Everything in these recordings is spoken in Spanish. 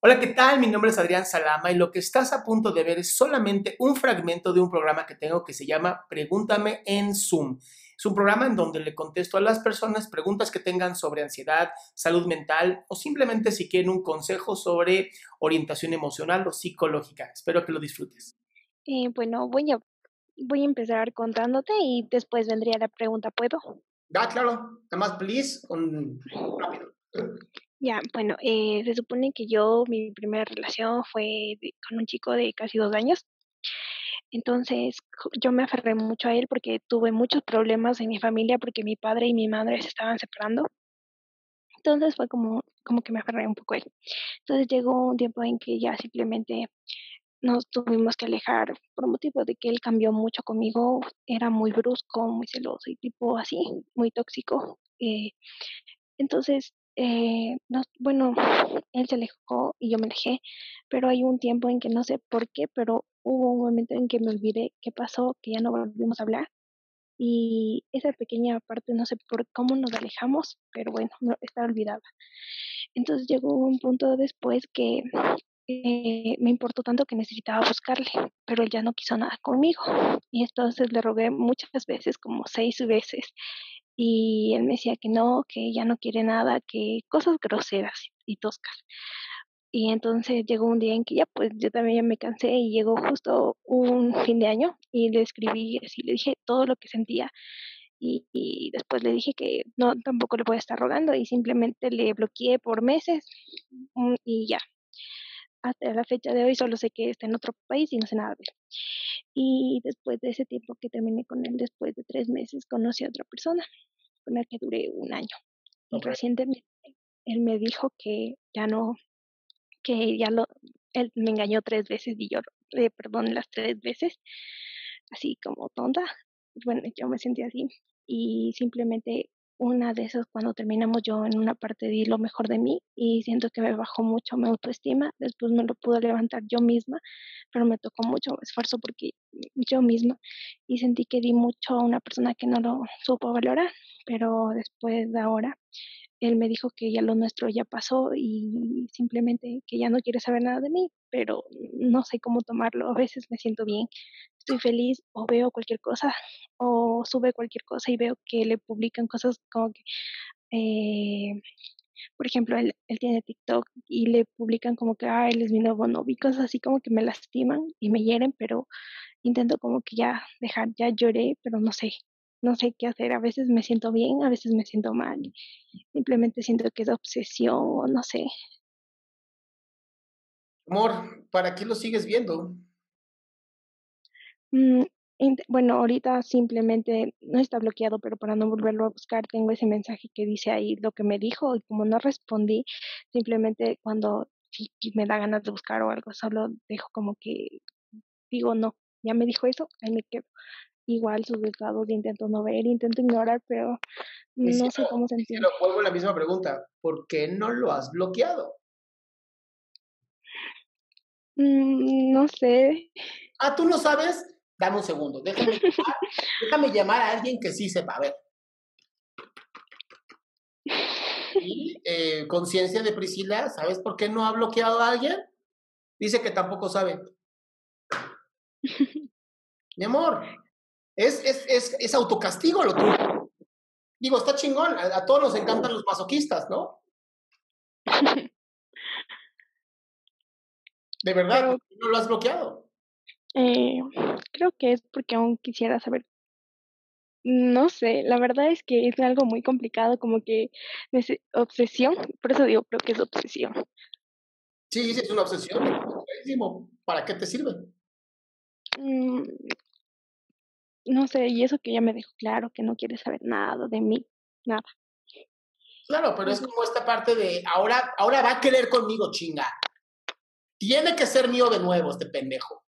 Hola, ¿qué tal? Mi nombre es Adrián Salama y lo que estás a punto de ver es solamente un fragmento de un programa que tengo que se llama Pregúntame en Zoom. Es un programa en donde le contesto a las personas preguntas que tengan sobre ansiedad, salud mental o simplemente si quieren un consejo sobre orientación emocional o psicológica. Espero que lo disfrutes. Eh, bueno, voy a, voy a empezar contándote y después vendría la pregunta, ¿puedo? Ah, claro. Nada más, please, un... rápido. Ya, bueno, eh, se supone que yo, mi primera relación fue con un chico de casi dos años. Entonces, yo me aferré mucho a él porque tuve muchos problemas en mi familia porque mi padre y mi madre se estaban separando. Entonces fue como, como que me aferré un poco a él. Entonces llegó un tiempo en que ya simplemente nos tuvimos que alejar por motivo de que él cambió mucho conmigo. Era muy brusco, muy celoso y tipo así, muy tóxico. eh, entonces, eh, nos- bueno, él se alejó y yo me alejé, pero hay un tiempo en que no sé por qué, pero hubo un momento en que me olvidé qué pasó, que ya no volvimos a hablar. Y esa pequeña parte, no sé por cómo nos alejamos, pero bueno, no, está olvidada. Entonces llegó un punto después que eh, me importó tanto que necesitaba buscarle, pero él ya no quiso nada conmigo. Y entonces le rogué muchas veces, como seis veces, y él me decía que no, que ya no quiere nada, que cosas groseras y toscas. Y entonces llegó un día en que ya pues yo también ya me cansé y llegó justo un fin de año y le escribí así, le dije todo lo que sentía y, y después le dije que no, tampoco le voy a estar rogando y simplemente le bloqueé por meses mm, y ya. Hasta la fecha de hoy solo sé que está en otro país y no sé nada de él. Y después de ese tiempo que terminé con él, después de tres meses, conocí a otra persona con la que duré un año. Y Ok. recientemente él me dijo que ya no, que ya lo, él me engañó tres veces y yo le perdoné las tres veces, así como tonta. Bueno, yo me sentí así y simplemente una de esas cuando terminamos yo en una parte di lo mejor de mí y siento que me bajó mucho mi autoestima, después me lo pude levantar yo misma, pero me tocó mucho esfuerzo porque yo misma y sentí que di mucho a una persona que no lo supo valorar, pero después de ahora él me dijo que ya lo nuestro ya pasó y simplemente que ya no quiere saber nada de mí, pero no sé cómo tomarlo. A veces me siento bien, estoy feliz o veo cualquier cosa o sube cualquier cosa y veo que le publican cosas como que, eh, por ejemplo, él, él tiene TikTok y le publican como que, ah, él es mi nuevo novio cosas así como que me lastiman y me hieren, pero intento como que ya dejar, ya lloré, pero no sé, no sé qué hacer. A veces me siento bien, a veces me siento mal. Simplemente siento que es obsesión o no sé. Amor, ¿para qué lo sigues viendo? Mm, bueno, ahorita simplemente no está bloqueado, pero para no volverlo a buscar, tengo ese mensaje que dice ahí lo que me dijo y como no respondí, simplemente cuando si me da ganas de buscar o algo, solo dejo como que digo no, ya me dijo eso, ahí me quedo. Igual sus estados intento no ver, intento ignorar, pero Y no sé cómo y si sentir. no, vuelvo a la misma pregunta. ¿Por qué no lo has bloqueado? Mm, no sé. Ah, ¿tú no sabes? Dame un segundo. Déjame llamar, déjame llamar a alguien que sí sepa. A ver. ahí, eh, conciencia de Priscila, ¿sabes por qué no ha bloqueado a alguien? Dice que tampoco sabe. Mi amor, es, es, es, es autocastigo lo tuyo. Digo, está chingón, a, todos nos encantan los masoquistas, ¿no? De verdad, no lo has bloqueado? Eh, creo que es porque aún quisiera saber. No sé, la verdad es que es algo muy complicado, como que es obsesión, por eso digo, creo que es obsesión. Sí, es una obsesión. ¿Para qué te sirve? Mm, no sé, y eso que ya me dejó claro que no quiere saber nada de mí, nada. Claro, pero es como esta parte de ahora, ahora va a querer conmigo, chinga. Tiene que ser mío de nuevo este pendejo.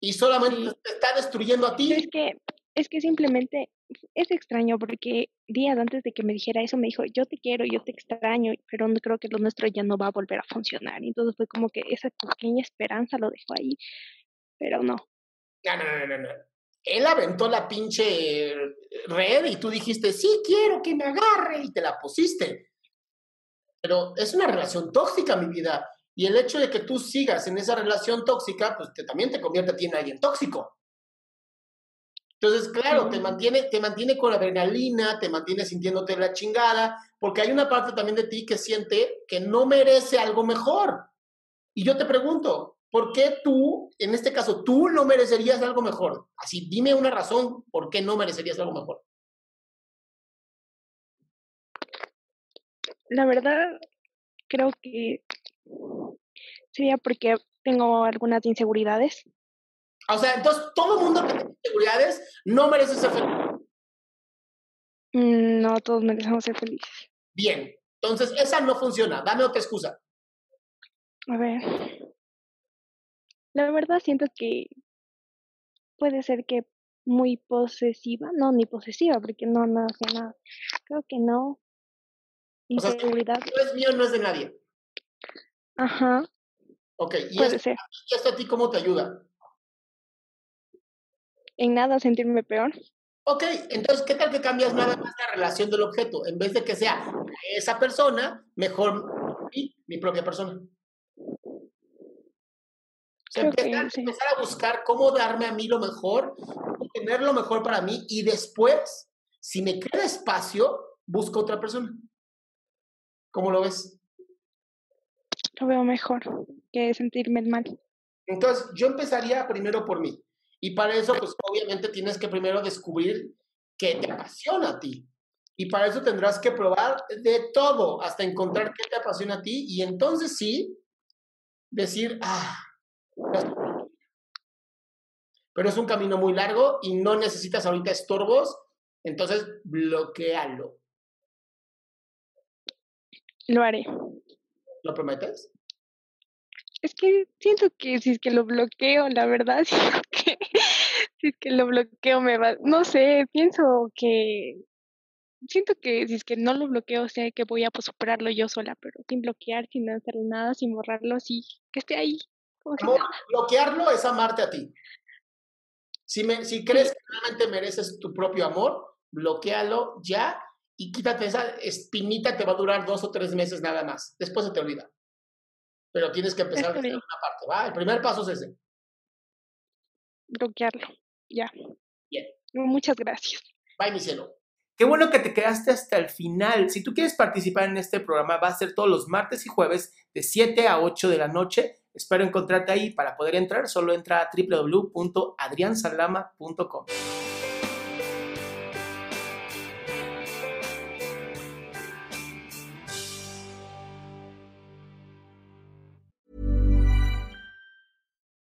Y solamente te está destruyendo a ti. Es que, es que simplemente es extraño porque días antes de que me dijera eso me dijo, yo te quiero, yo te extraño, pero no creo que lo nuestro ya no va a volver a funcionar. Entonces fue como que esa pequeña esperanza lo dejó ahí, pero no. No, no, no, no, no. Él aventó la pinche red y tú dijiste, sí, quiero que me agarre y te la pusiste. Pero es una relación tóxica, mi vida. Y el hecho de que tú sigas en esa relación tóxica, pues te, también te convierte a ti en alguien tóxico. Entonces, claro, te mantiene, te mantiene con adrenalina, te mantiene sintiéndote la chingada, porque hay una parte también de ti que siente que no merece algo mejor. Y yo te pregunto, ¿por qué tú, en este caso, tú no merecerías algo mejor? Así, dime una razón por qué no merecerías algo mejor. La verdad, creo que sería porque tengo algunas inseguridades. O sea, entonces todo el mundo que tiene inseguridades no merece ser feliz. Mm, no, todos merecemos ser felices. Bien, entonces esa no funciona. Dame otra excusa. A ver. La verdad siento que puede ser que muy posesiva, no, ni posesiva, porque no, no hace nada. Creo que no. Inseguridad. no es mío, no es de nadie. Ajá. Ok, ¿y, esto, ¿y esto a ti cómo te ayuda? En nada sentirme peor. Ok, entonces, ¿qué tal que cambias nada más la relación del objeto? En vez de que sea esa persona, mejor mi, mi propia persona. Empezar, empezar, a buscar cómo darme a mí lo mejor, tener lo mejor para mí y después, si me queda espacio, busco otra persona. ¿Cómo lo ves? Lo veo mejor que sentirme mal. Entonces, yo empezaría primero por mí. Y para eso, pues obviamente tienes que primero descubrir qué te apasiona a ti. Y para eso tendrás que probar de todo hasta encontrar qué te apasiona a ti. Y entonces sí, decir, ah, pero es un camino muy largo y no necesitas ahorita estorbos, entonces bloquealo. Lo haré. ¿Lo prometes? Es que siento que si es que lo bloqueo, la verdad, siento que si es que lo bloqueo me va, no sé, pienso que siento que si es que no lo bloqueo, sé que voy a pues, superarlo yo sola, pero sin bloquear, sin hacer nada, sin borrarlo, así, que esté ahí. Bloquearlo es amarte a ti. Si, me, si crees que realmente mereces tu propio amor, bloquealo ya y quítate esa espinita, te va a durar dos o tres meses nada más. Después se te olvida. Pero tienes que empezar a hacer una parte, ¿va? El primer paso es ese. Bloquearlo, ya. Bien. Muchas gracias. Bye, mi cielo. Qué bueno que te quedaste hasta el final. Si tú quieres participar en este programa, va a ser todos los martes y jueves de 7 a 8 de la noche. Espero encontrarte ahí. Para poder entrar, solo entra a www.adriansalama.com.